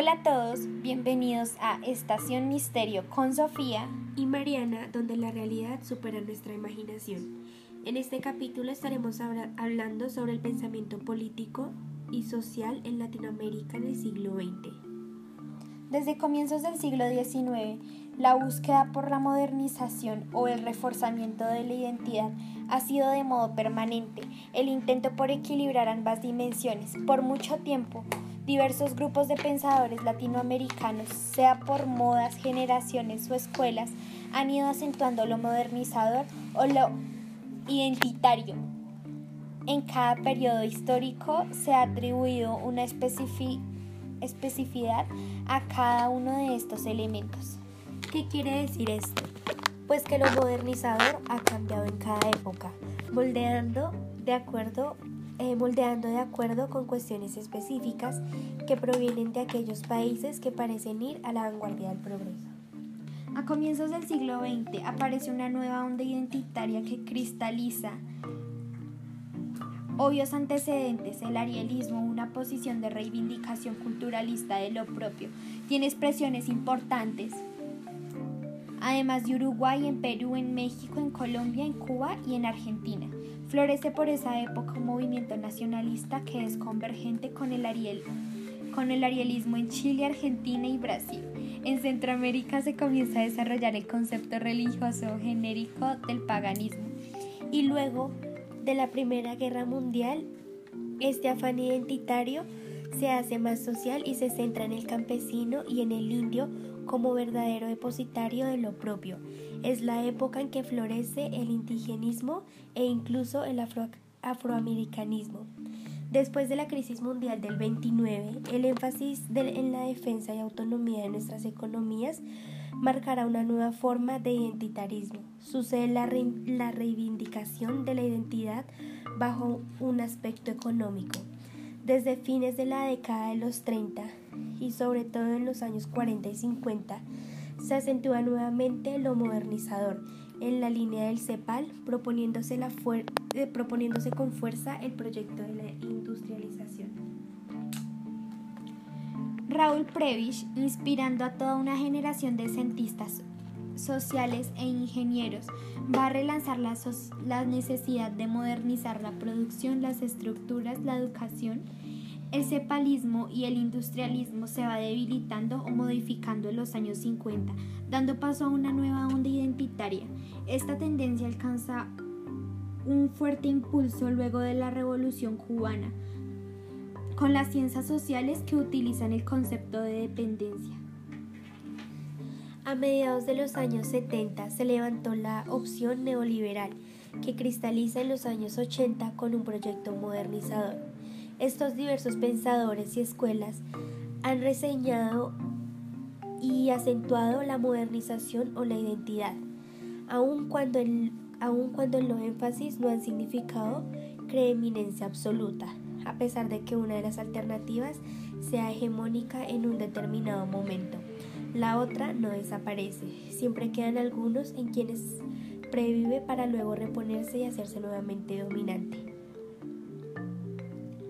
Hola a todos, bienvenidos a Estación Misterio con Sofía y Mariana, donde la realidad supera nuestra imaginación. En este capítulo estaremos hablando sobre el pensamiento político y social en Latinoamérica en el siglo XX. Desde comienzos del siglo XIX, la búsqueda por la modernización o el reforzamiento de la identidad ha sido de modo permanente, el intento por equilibrar ambas dimensiones. Por mucho tiempo, diversos grupos de pensadores latinoamericanos, sea por modas, generaciones o escuelas, han ido acentuando lo modernizador o lo identitario. En cada periodo histórico se ha atribuido una especificidad a cada uno de estos elementos. ¿Qué quiere decir esto? Pues que lo modernizador ha cambiado en cada época, moldeando de acuerdo eh, moldeando de acuerdo con cuestiones específicas que provienen de aquellos países que parecen ir a la vanguardia del progreso. A comienzos del siglo XX aparece una nueva onda identitaria que cristaliza obvios antecedentes, el arielismo, una posición de reivindicación culturalista de lo propio, tiene expresiones importantes, además de Uruguay, en Perú, en México, en Colombia, en Cuba y en Argentina. Florece por esa época un movimiento nacionalista que es convergente con el, ariel, con el arielismo en Chile, Argentina y Brasil. En Centroamérica se comienza a desarrollar el concepto religioso genérico del paganismo. Y luego de la Primera Guerra Mundial, este afán identitario se hace más social y se centra en el campesino y en el indio como verdadero depositario de lo propio. Es la época en que florece el indigenismo e incluso el afroamericanismo. Después de la crisis mundial del 29, el énfasis en la defensa y autonomía de nuestras economías marcará una nueva forma de identitarismo. Sucede la, la reivindicación de la identidad bajo un aspecto económico. Desde fines de la década de los 30 y sobre todo en los años 40 y 50, se acentúa nuevamente lo modernizador en la línea del CEPAL, eh, proponiéndose con fuerza el proyecto de la industrialización. Raúl Prebisch, inspirando a toda una generación de cientistas sociales e ingenieros, va a relanzar la, la necesidad de modernizar la producción, las estructuras, la educación el cepalismo y el industrialismo se va debilitando o modificando en los años 50, dando paso a una nueva onda identitaria. Esta tendencia alcanza un fuerte impulso luego de la Revolución cubana, con las ciencias sociales que utilizan el concepto de dependencia. A mediados de los años 70 se levantó la opción neoliberal, que cristaliza en los años 80 con un proyecto modernizador. Estos diversos pensadores y escuelas han reseñado y acentuado la modernización o la identidad, aun cuando, los énfasis no han significado preeminencia absoluta, a pesar de que una de las alternativas sea hegemónica en un determinado momento. La otra no desaparece, siempre quedan algunos en quienes previve para luego reponerse y hacerse nuevamente dominante.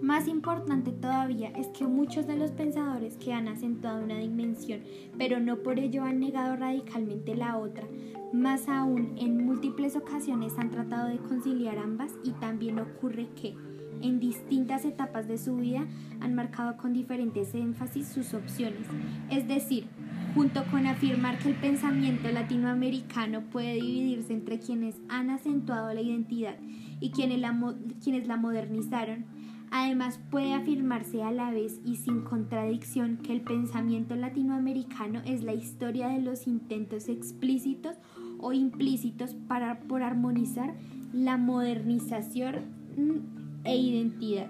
Más importante todavía es que muchos de los pensadores que han acentuado una dimensión, pero no por ello han negado radicalmente la otra, más aún en múltiples ocasiones han tratado de conciliar ambas y también ocurre que en distintas etapas de su vida han marcado con diferentes énfasis sus opciones. Es decir, junto con afirmar que el pensamiento latinoamericano puede dividirse entre quienes han acentuado la identidad y quienes la, quienes la modernizaron, Además, puede afirmarse a la vez y sin contradicción que el pensamiento latinoamericano es la historia de los intentos explícitos o implícitos para por armonizar la modernización e identidad.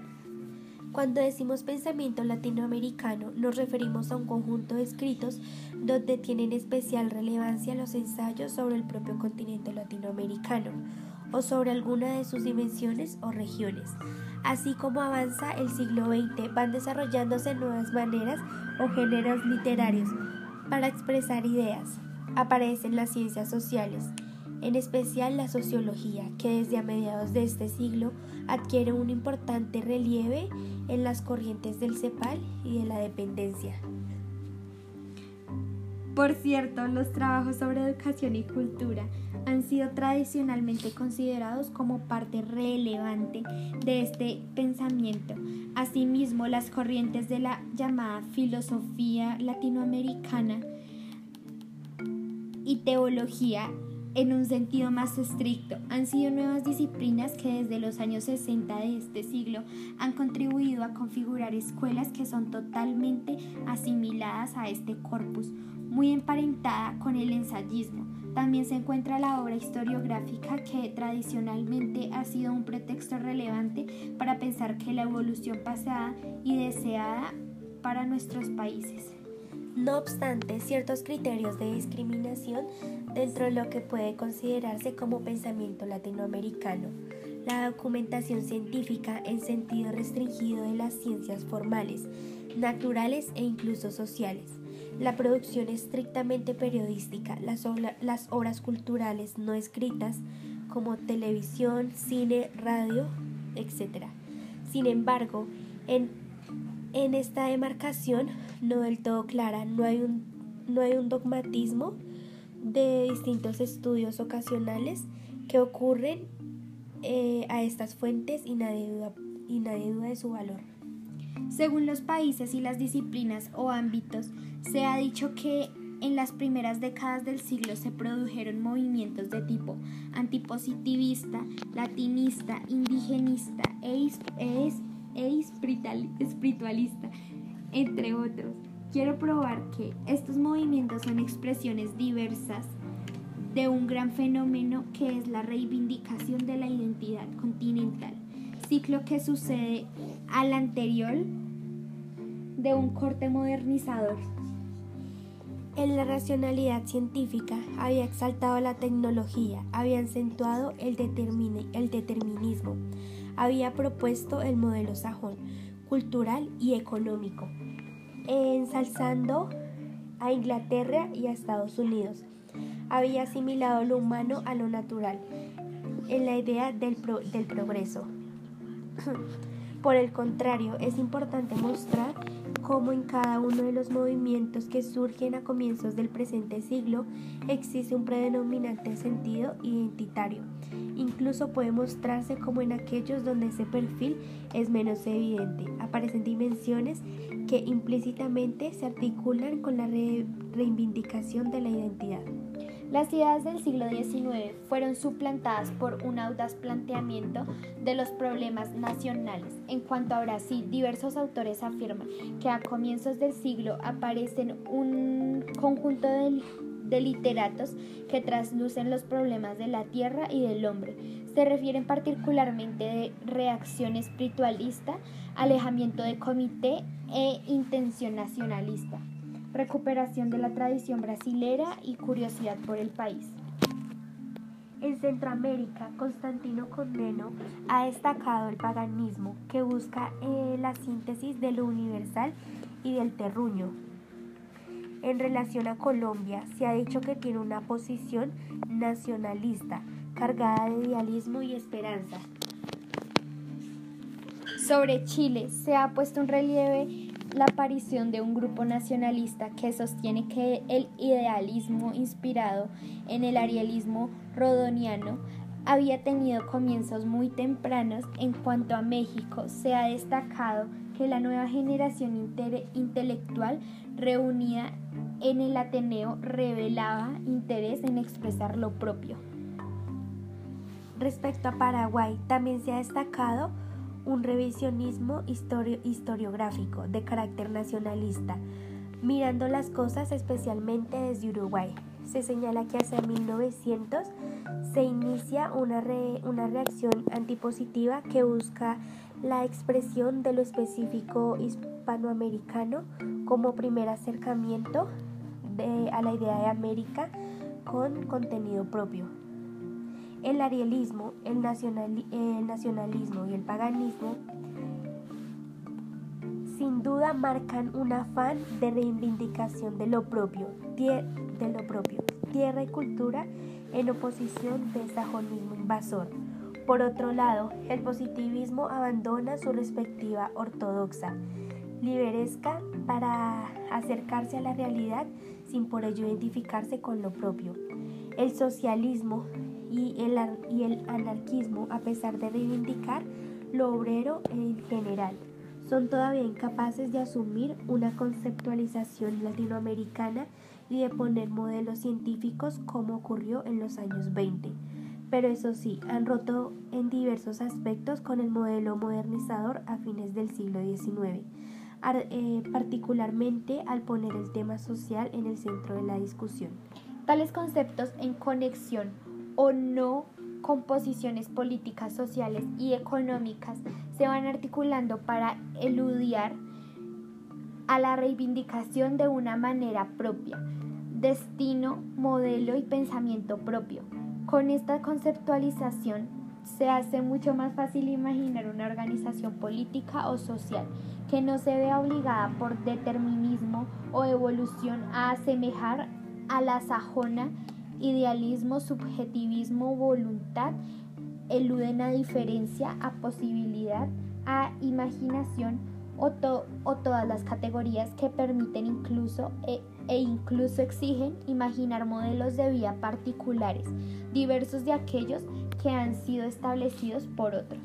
Cuando decimos pensamiento latinoamericano nos referimos a un conjunto de escritos donde tienen especial relevancia los ensayos sobre el propio continente latinoamericano o sobre alguna de sus dimensiones o regiones. Así como avanza el siglo XX, van desarrollándose nuevas maneras o géneros literarios para expresar ideas. Aparecen las ciencias sociales, en especial la sociología, que desde a mediados de este siglo adquiere un importante relieve en las corrientes del CEPAL y de la dependencia. Por cierto, los trabajos sobre educación y cultura han sido tradicionalmente considerados como parte relevante de este pensamiento. Asimismo, las corrientes de la llamada filosofía latinoamericana y teología en un sentido más estricto, han sido nuevas disciplinas que desde los años 60 de este siglo han contribuido a configurar escuelas que son totalmente asimiladas a este corpus, muy emparentada con el ensayismo. También se encuentra la obra historiográfica que tradicionalmente ha sido un pretexto relevante para pensar que la evolución pasada y deseada para nuestros países. No obstante, ciertos criterios de discriminación dentro de lo que puede considerarse como pensamiento latinoamericano, la documentación científica en sentido restringido de las ciencias formales, naturales e incluso sociales, la producción estrictamente periodística, las, obras culturales no escritas como televisión, cine, radio, etc. Sin embargo, en en esta demarcación, no del todo clara, no hay un, no hay un dogmatismo de distintos estudios ocasionales que ocurren eh, a estas fuentes y nadie, duda, y nadie duda de su valor. Según los países y las disciplinas o ámbitos, se ha dicho que en las primeras décadas del siglo se produjeron movimientos de tipo antipositivista, latinista, indigenista e, e e espiritualista, entre otros. Quiero probar que estos movimientos son expresiones diversas de un gran fenómeno que es la reivindicación de la identidad continental, ciclo que sucede al anterior de un corte modernizador. En la racionalidad científica había exaltado la tecnología, había acentuado el, determinismo, había propuesto el modelo sajón, cultural y económico, ensalzando a Inglaterra y a Estados Unidos. Había asimilado lo humano a lo natural, en la idea del progreso. Por el contrario, es importante mostrar cómo en cada uno de los movimientos que surgen a comienzos del presente siglo existe un predominante sentido identitario. Incluso puede mostrarse como en aquellos donde ese perfil es menos evidente. Aparecen dimensiones que implícitamente se articulan con la reivindicación de la identidad. Las ideas del siglo XIX fueron suplantadas por un audaz planteamiento de los problemas nacionales. En cuanto a Brasil, diversos autores afirman que a comienzos del siglo aparecen un conjunto de, literatos que traslucen los problemas de la tierra y del hombre. Se refieren particularmente de reacción espiritualista, alejamiento de comité e intención nacionalista recuperación de la tradición brasilera y curiosidad por el país. En Centroamérica, Constantino Condeno ha destacado el paganismo que busca eh, la síntesis de lo universal y del terruño. En relación a Colombia, se ha dicho que tiene una posición nacionalista, cargada de idealismo y esperanza. Sobre Chile se ha puesto un relieve la aparición de un grupo nacionalista que sostiene que el idealismo inspirado en el arialismo rodoniano había tenido comienzos muy tempranos. En cuanto a México, se ha destacado que la nueva generación intelectual reunida en el Ateneo revelaba interés en expresar lo propio. Respecto a Paraguay, también se ha destacado un revisionismo historiográfico de carácter nacionalista, mirando las cosas especialmente desde Uruguay. Se señala que hacia 1900 se inicia una, una reacción antipositiva que busca la expresión de lo específico hispanoamericano como primer acercamiento a la idea de América con contenido propio. El arielismo, el, nacionalismo y el paganismo sin duda marcan un afán de reivindicación de lo propio, de lo propio, tierra y cultura en oposición del sajonismo invasor. Por otro lado, el positivismo abandona su respectiva ortodoxa liberesca para acercarse a la realidad sin por ello identificarse con lo propio. El socialismo y el, y el anarquismo, a pesar de reivindicar lo obrero en general, son todavía incapaces de asumir una conceptualización latinoamericana y de poner modelos científicos como ocurrió en los años 20. Pero eso sí, han roto en diversos aspectos con el modelo modernizador a fines del siglo XIX, eh, particularmente al poner el tema social en el centro de la discusión. Tales conceptos en conexión o no con posiciones políticas, sociales y económicas se van articulando para eludiar a la reivindicación de una manera propia, destino, modelo y pensamiento propio. Con esta conceptualización se hace mucho más fácil imaginar una organización política o social que no se vea obligada por determinismo o evolución a asemejar a la sajona idealismo, subjetivismo, voluntad, eluden a diferencia, a posibilidad, a imaginación o, o todas las categorías que permiten incluso e, e incluso exigen imaginar modelos de vida particulares, diversos de aquellos que han sido establecidos por otros.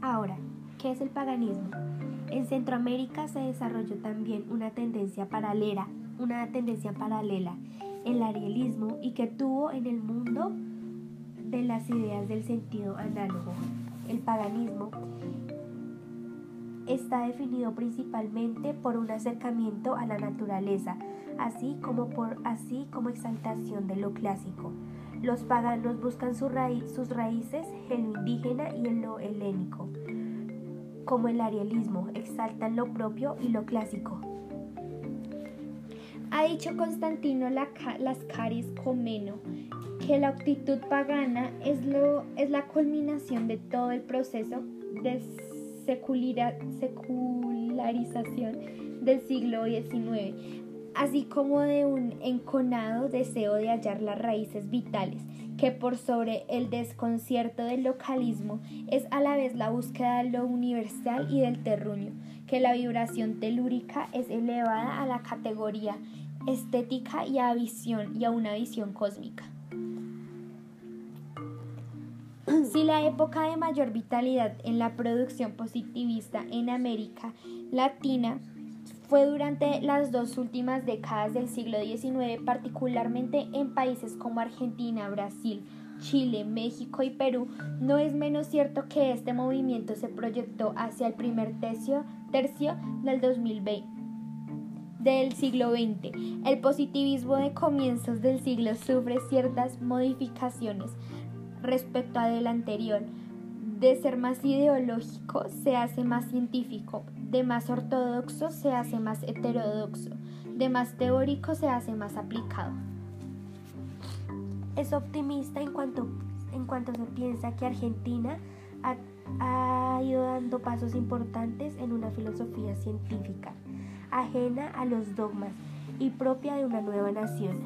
Ahora, ¿qué es el paganismo? En Centroamérica se desarrolló también una tendencia paralela, una tendencia paralela el arialismo y que tuvo en el mundo de las ideas del sentido análogo. El paganismo está definido principalmente por un acercamiento a la naturaleza, así como por así como exaltación de lo clásico. Los paganos buscan sus raíces en lo indígena y en lo helénico. Como el arialismo, exaltan lo propio y lo clásico, ha dicho Constantino Lascaris Comeno que la actitud pagana es, lo, es la culminación de todo el proceso de secularización del siglo XIX, así como de un enconado deseo de hallar las raíces vitales, que por sobre el desconcierto del localismo es a la vez la búsqueda de lo universal y del terruño, que la vibración telúrica es elevada a la categoría estética y a, visión, y a una visión cósmica. Si la época de mayor vitalidad en la producción positivista en América Latina fue durante las dos últimas décadas del siglo XIX, particularmente en países como Argentina, Brasil, Chile, México y Perú, no es menos cierto que este movimiento se proyectó hacia el primer tercio, tercio del 2020 del siglo XX. El positivismo de comienzos del siglo sufre ciertas modificaciones respecto a del anterior. De ser más ideológico se hace más científico, de más ortodoxo se hace más heterodoxo, de más teórico se hace más aplicado. Es optimista en cuanto, en cuanto se piensa que Argentina ha, ha ido dando pasos importantes en una filosofía científica ajena a los dogmas y propia de una nueva nación.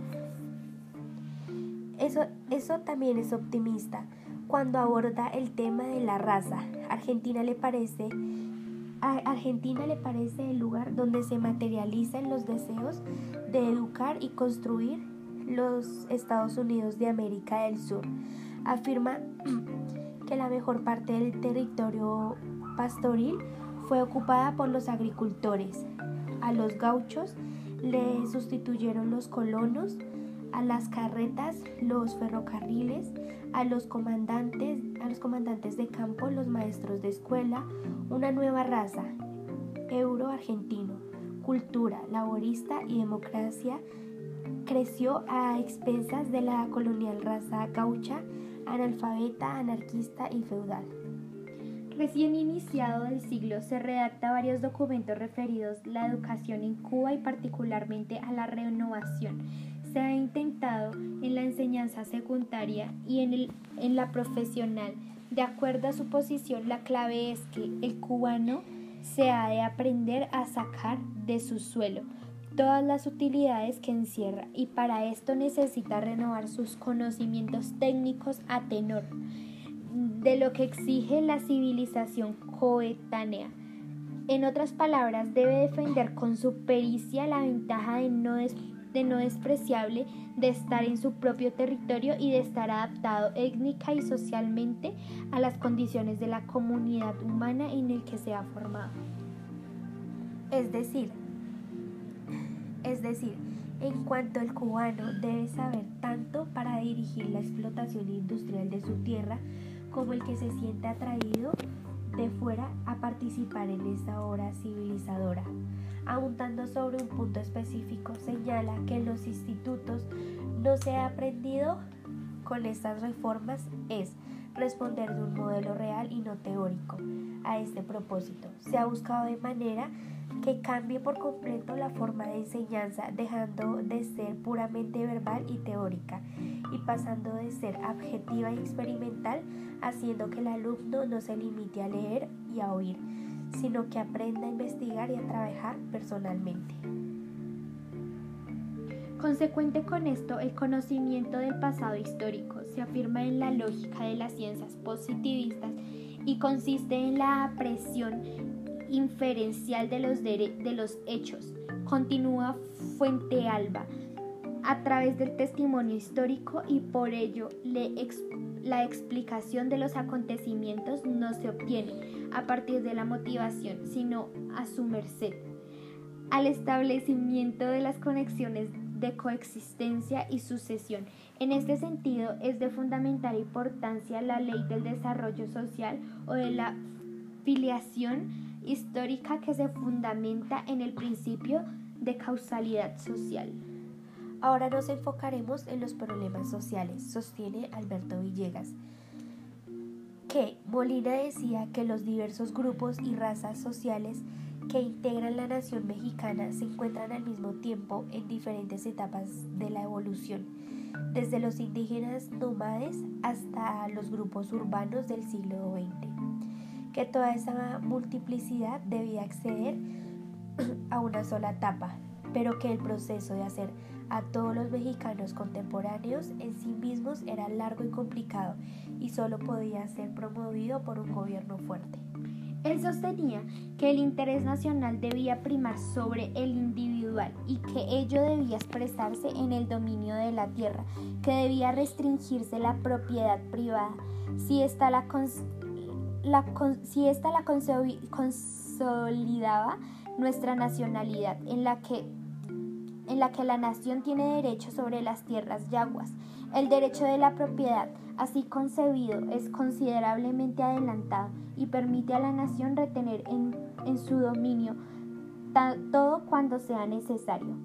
Eso, eso también es optimista cuando aborda el tema de la raza. Argentina le parece Argentina le parece el lugar donde se materializan los deseos de educar y construir los Estados Unidos de América del Sur. Afirma que la mejor parte del territorio pastoril fue ocupada por los agricultores, a los gauchos le sustituyeron los colonos, a las carretas los ferrocarriles, a los comandantes, a los comandantes de campo los maestros de escuela, una nueva raza, euro-argentino, cultura, laborista y democracia creció a expensas de la colonial raza gaucha, analfabeta, anarquista y feudal. Recién iniciado el siglo se redacta varios documentos referidos a la educación en Cuba y particularmente a la renovación. Se ha intentado en la enseñanza secundaria y en, el, en la profesional. De acuerdo a su posición, la clave es que el cubano se ha de aprender a sacar de su suelo todas las utilidades que encierra y para esto necesita renovar sus conocimientos técnicos a tenor de lo que exige la civilización coetánea. En otras palabras, debe defender con su pericia la ventaja de no, de no despreciable de estar en su propio territorio y de estar adaptado étnica y socialmente a las condiciones de la comunidad humana en el que se ha formado. Es decir, es decir, en cuanto el cubano debe saber tanto para dirigir la explotación industrial de su tierra como el que se siente atraído de fuera a participar en esta obra civilizadora. Apuntando sobre un punto específico, señala que en los institutos no se ha aprendido con estas reformas es responder de un modelo real y no teórico. A este propósito, se ha buscado de manera que cambie por completo la forma de enseñanza, dejando de ser puramente verbal y teórica y pasando de ser objetiva y experimental, haciendo que el alumno no se limite a leer y a oír, sino que aprenda a investigar y a trabajar personalmente. Consecuente con esto, el conocimiento del pasado histórico se afirma en la lógica de las ciencias positivistas y consiste en la apreciación inferencial de los, de los hechos. Continúa Fuente Alba a través del testimonio histórico y por ello la explicación de los acontecimientos no se obtiene a partir de la motivación, sino a su merced, al establecimiento de las conexiones de coexistencia y sucesión. En este sentido, es de fundamental importancia la ley del desarrollo social o de la filiación histórica que se fundamenta en el principio de causalidad social. Ahora nos enfocaremos en los problemas sociales, sostiene Alberto Villegas, que Molina decía que los diversos grupos y razas sociales que integran la nación mexicana se encuentran al mismo tiempo en diferentes etapas de la evolución, desde los indígenas nómades hasta los grupos urbanos del siglo XX, que toda esa multiplicidad debía acceder a una sola etapa, pero que el proceso de hacer a todos los mexicanos contemporáneos en sí mismos era largo y complicado y solo podía ser promovido por un gobierno fuerte. Él sostenía que el interés nacional debía primar sobre el individual y que ello debía expresarse en el dominio de la tierra, que debía restringirse la propiedad privada. Si ésta la, la, si esta la consolidaba nuestra nacionalidad, en la, que, en la que la nación tiene derecho sobre las tierras yaguas, el derecho de la propiedad, así concebido, es considerablemente adelantado y permite a la nación retener en, su dominio todo cuando sea necesario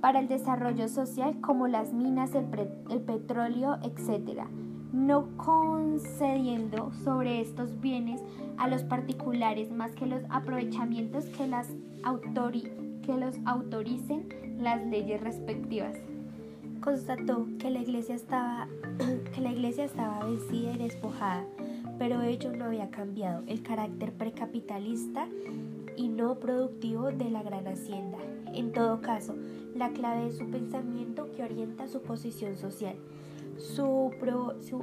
para el desarrollo social como las minas, el, el petróleo, etc., no concediendo sobre estos bienes a los particulares más que los aprovechamientos que, las que los autoricen las leyes respectivas constató que la iglesia estaba, que la iglesia estaba vencida y despojada, pero ello no había cambiado el carácter precapitalista y no productivo de la gran hacienda. En todo caso, la clave de su pensamiento que orienta su posición social, su,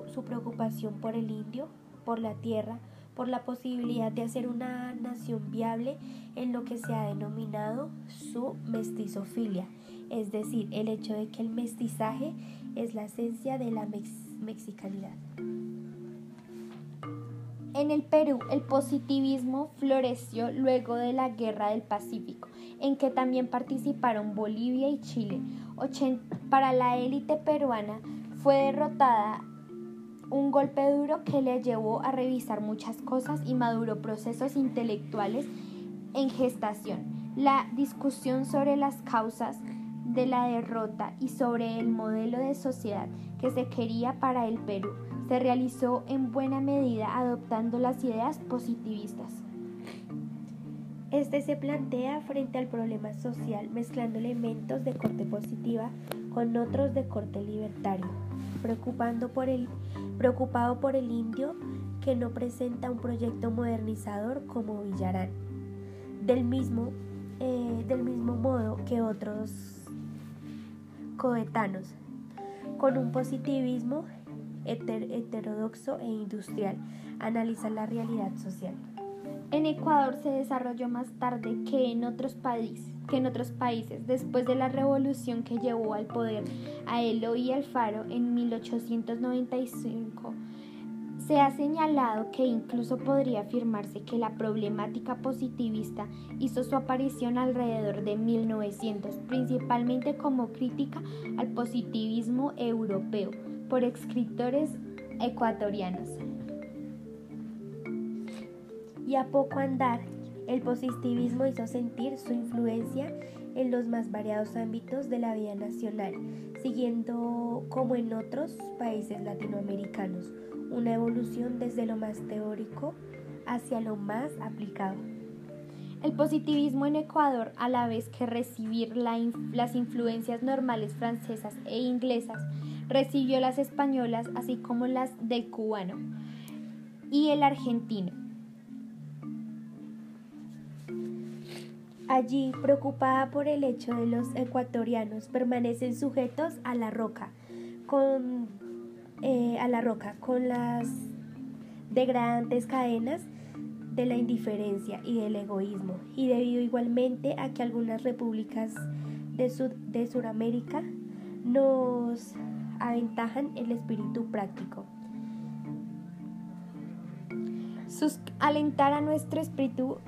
su preocupación por el indio, por la tierra, por la posibilidad de hacer una nación viable en lo que se ha denominado su mestizofilia es decir, el hecho de que el mestizaje es la esencia de la mexicanidad. En el Perú, el positivismo floreció luego de la Guerra del Pacífico, en que también participaron Bolivia y Chile. para la élite peruana fue derrotada un golpe duro que le llevó a revisar muchas cosas y maduró procesos intelectuales en gestación. La discusión sobre las causas de la derrota y sobre el modelo de sociedad que se quería para el Perú se realizó en buena medida adoptando las ideas positivistas. Este se plantea frente al problema social mezclando elementos de corte positiva con otros de corte libertario, preocupando por el, preocupado por el indio que no presenta un proyecto modernizador como Villarán. Del mismo, eh, del mismo modo que otros coetanos, con un positivismo heterodoxo e industrial, analiza la realidad social. En Ecuador se desarrolló más tarde que en otros países que en otros países, después de la revolución que llevó al poder a Eloy Alfaro en 1895, se ha señalado que incluso podría afirmarse que la problemática positivista hizo su aparición alrededor de 1900, principalmente como crítica al positivismo europeo por escritores ecuatorianos. Y a poco andar, el positivismo hizo sentir su influencia en los más variados ámbitos de la vida nacional, siguiendo como en otros países latinoamericanos una evolución desde lo más teórico hacia lo más aplicado. El positivismo en Ecuador, a la vez que recibir las influencias normales francesas e inglesas, recibió las españolas así como las del cubano y el argentino. Allí, preocupada por el hecho de los ecuatorianos permanecen sujetos a la roca, con eh, a la roca con las degradantes cadenas de la indiferencia y del egoísmo, y debido igualmente a que algunas repúblicas de, Sud de Sudamérica nos aventajan el espíritu práctico. Sus, alentar a nuestro espíritu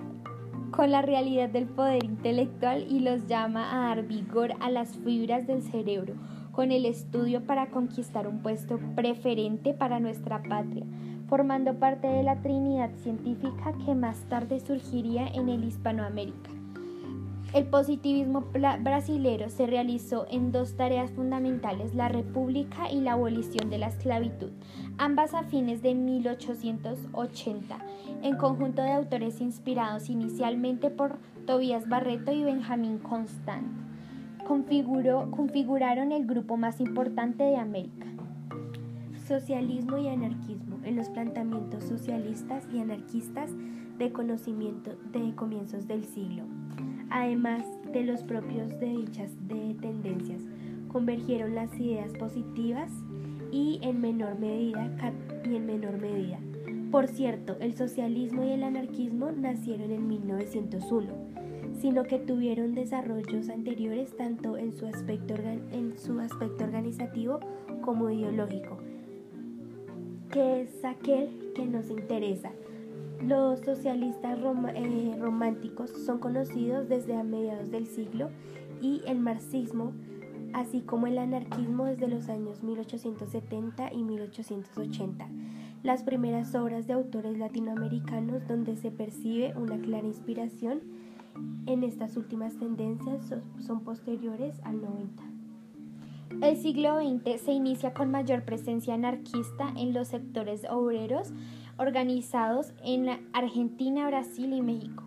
con la realidad del poder intelectual y los llama a dar vigor a las fibras del cerebro con el estudio para conquistar un puesto preferente para nuestra patria, formando parte de la Trinidad científica que más tarde surgiría en el Hispanoamérica. El positivismo brasilero se realizó en dos tareas fundamentales, la república y la abolición de la esclavitud, ambas a fines de 1880, en conjunto de autores inspirados inicialmente por Tobías Barreto y Benjamín Constant configuraron el grupo más importante de América. Socialismo y anarquismo en los planteamientos socialistas y anarquistas de conocimiento de comienzos del siglo, además de los propios de dichas de tendencias, convergieron las ideas positivas y en menor medida y en menor medida. Por cierto, el socialismo y el anarquismo nacieron en 1901 sino que tuvieron desarrollos anteriores tanto en su aspecto, en su aspecto organizativo como ideológico, que es aquel que nos interesa. Los socialistas eh, románticos son conocidos desde a mediados del siglo y el marxismo, así como el anarquismo desde los años 1870 y 1880. Las primeras obras de autores latinoamericanos donde se percibe una clara inspiración en estas últimas tendencias son posteriores al 90. El siglo XX se inicia con mayor presencia anarquista en los sectores obreros organizados en Argentina, Brasil y México,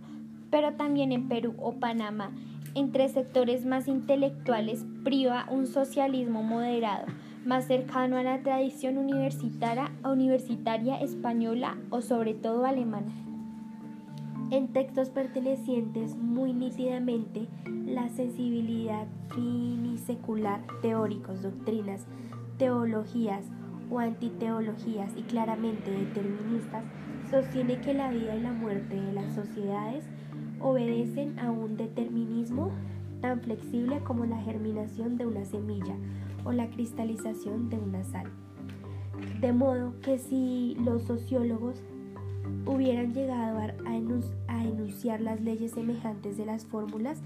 pero también en Perú o Panamá. Entre sectores más intelectuales priva un socialismo moderado, más cercano a la tradición universitaria, universitaria española o sobre todo alemana. En textos pertenecientes muy nítidamente la sensibilidad finisecular, teóricos, doctrinas, teologías o antiteologías y claramente deterministas, sostiene que la vida y la muerte de las sociedades obedecen a un determinismo tan flexible como la germinación de una semilla o la cristalización de una sal. De modo que si los sociólogos hubieran llegado a, enunciar las leyes semejantes de las fórmulas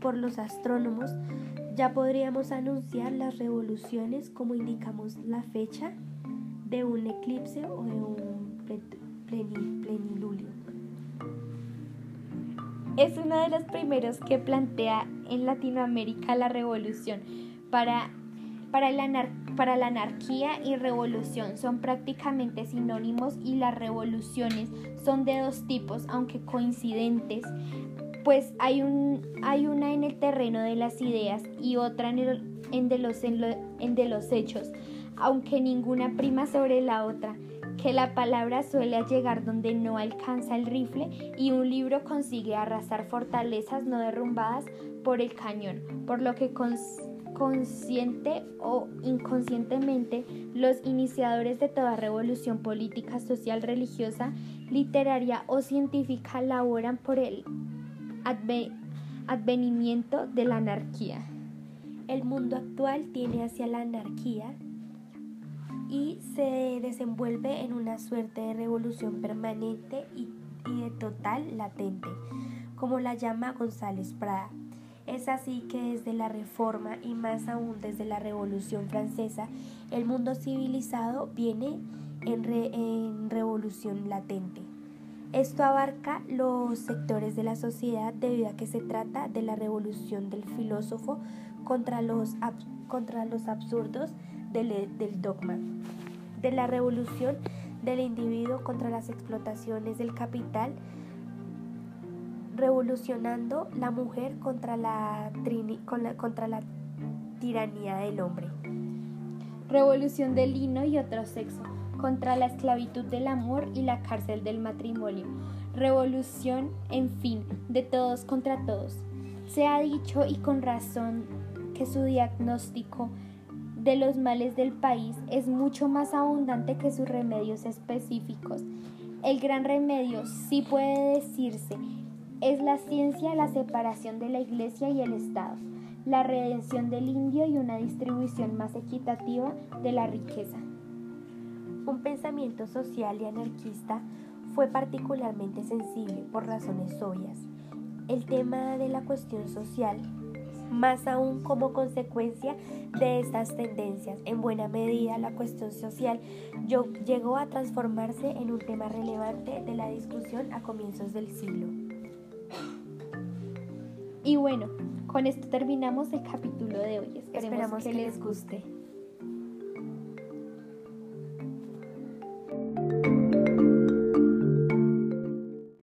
por los astrónomos, ya podríamos anunciar las revoluciones como indicamos la fecha de un eclipse o de un plenilunio. Es uno de los primeros que plantea en Latinoamérica la revolución para para la, anarquía y revolución son prácticamente sinónimos y las revoluciones son de dos tipos, aunque coincidentes, pues hay, un, hay una en el terreno de las ideas y otra en, en, de los, en de los hechos, aunque ninguna prima sobre la otra que la palabra suele llegar donde no alcanza el rifle y un libro consigue arrasar fortalezas no derrumbadas por el cañón, por lo que consciente o inconscientemente, los iniciadores de toda revolución política, social, religiosa, literaria o científica laboran por advenimiento de la anarquía. El mundo actual tiene hacia la anarquía y se desenvuelve en una suerte de revolución permanente y de total latente, como la llama González Prada. Es así que desde la Reforma y más aún desde la Revolución Francesa, el mundo civilizado viene en, revolución latente. Esto abarca los sectores de la sociedad debido a que se trata de la revolución del filósofo contra los, contra los absurdos del, del dogma, de la revolución del individuo contra las explotaciones del capital, revolucionando la mujer contra la, contra la tiranía del hombre. Revolución del lino y otro sexo, contra la esclavitud del amor y la cárcel del matrimonio. Revolución, en fin, de todos contra todos. Se ha dicho y con razón que su diagnóstico de los males del país es mucho más abundante que sus remedios específicos. El gran remedio, sí puede decirse, es la ciencia, la separación de la Iglesia y el Estado, la redención del indio y una distribución más equitativa de la riqueza. Un pensamiento social y anarquista fue particularmente sensible por razones obvias. El tema de la cuestión social, más aún como consecuencia de estas tendencias, en buena medida la cuestión social llegó a transformarse en un tema relevante de la discusión a comienzos del siglo. Y bueno, con esto terminamos el capítulo de hoy. Esperemos que les guste.